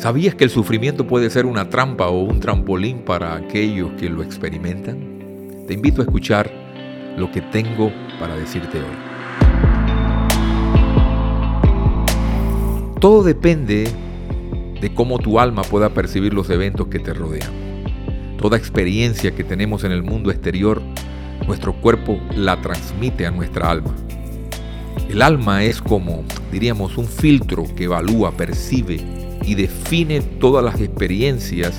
¿Sabías que el sufrimiento puede ser una trampa o un trampolín para aquellos que lo experimentan? Te invito a escuchar lo que tengo para decirte hoy. Todo depende de cómo tu alma pueda percibir los eventos que te rodean. Toda experiencia que tenemos en el mundo exterior, nuestro cuerpo la transmite a nuestra alma. El alma es como, diríamos, un filtro que evalúa, percibe y define todas las experiencias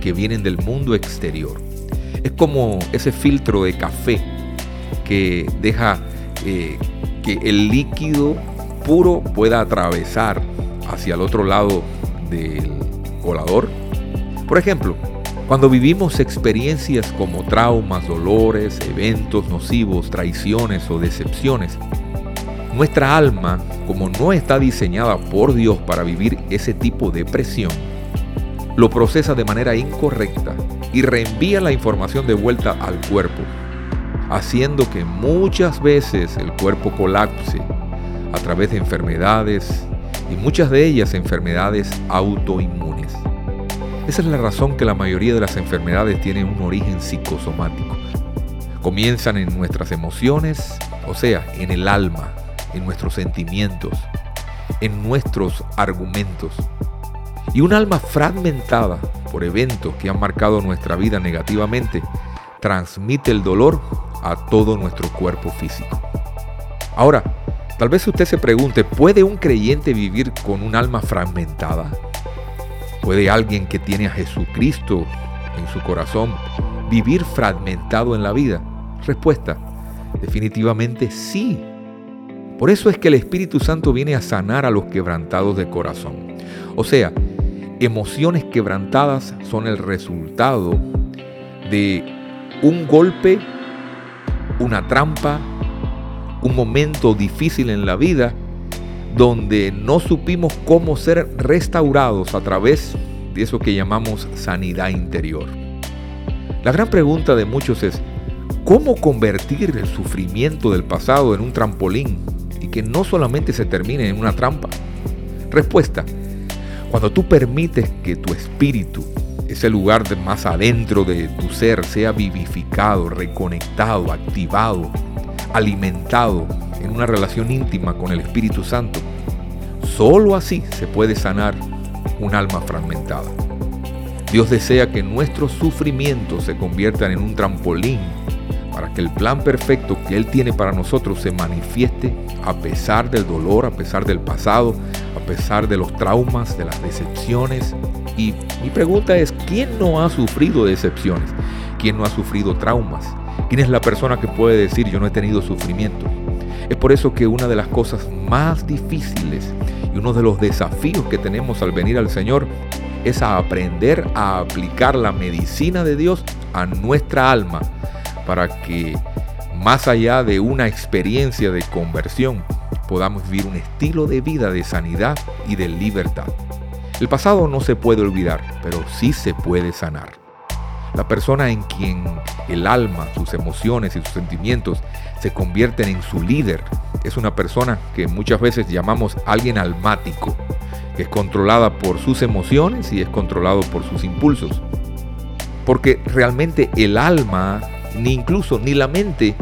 que vienen del mundo exterior. Es como ese filtro de café que deja eh, que el líquido puro pueda atravesar hacia el otro lado del colador. Por ejemplo, cuando vivimos experiencias como traumas, dolores, eventos nocivos, traiciones o decepciones, nuestra alma, como no está diseñada por Dios para vivir ese tipo de presión, lo procesa de manera incorrecta y reenvía la información de vuelta al cuerpo, haciendo que muchas veces el cuerpo colapse a través de enfermedades y muchas de ellas enfermedades autoinmunes. Esa es la razón que la mayoría de las enfermedades tienen un origen psicosomático. Comienzan en nuestras emociones, o sea, en el alma, en nuestros sentimientos, en nuestros argumentos. Y un alma fragmentada por eventos que han marcado nuestra vida negativamente transmite el dolor a todo nuestro cuerpo físico. Ahora, tal vez usted se pregunte, ¿puede un creyente vivir con un alma fragmentada? ¿Puede alguien que tiene a Jesucristo en su corazón vivir fragmentado en la vida? Respuesta, definitivamente sí. Por eso es que el Espíritu Santo viene a sanar a los quebrantados de corazón. O sea, emociones quebrantadas son el resultado de un golpe, una trampa, un momento difícil en la vida donde no supimos cómo ser restaurados a través de eso que llamamos sanidad interior. La gran pregunta de muchos es, ¿cómo convertir el sufrimiento del pasado en un trampolín que no solamente se termine en una trampa. Respuesta, cuando tú permites que tu espíritu, ese lugar de más adentro de tu ser, sea vivificado, reconectado, activado, alimentado en una relación íntima con el Espíritu Santo, solo así se puede sanar un alma fragmentada. Dios desea que nuestros sufrimientos se conviertan en un trampolín para que el plan perfecto que Él tiene para nosotros se manifieste a pesar del dolor, a pesar del pasado, a pesar de los traumas, de las decepciones. Y mi pregunta es, ¿quién no ha sufrido decepciones? ¿Quién no ha sufrido traumas? ¿Quién es la persona que puede decir yo no he tenido sufrimiento? Es por eso que una de las cosas más difíciles y uno de los desafíos que tenemos al venir al Señor es a aprender a aplicar la medicina de Dios a nuestra alma para que más allá de una experiencia de conversión, podamos vivir un estilo de vida de sanidad y de libertad. El pasado no se puede olvidar, pero sí se puede sanar. La persona en quien el alma, sus emociones y sus sentimientos se convierten en su líder es una persona que muchas veces llamamos alguien almático, que es controlada por sus emociones y es controlado por sus impulsos. Porque realmente el alma ni incluso ni la mente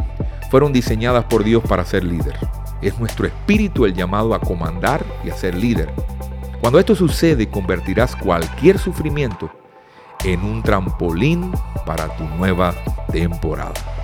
fueron diseñadas por Dios para ser líder. Es nuestro espíritu el llamado a comandar y a ser líder. Cuando esto sucede, convertirás cualquier sufrimiento en un trampolín para tu nueva temporada.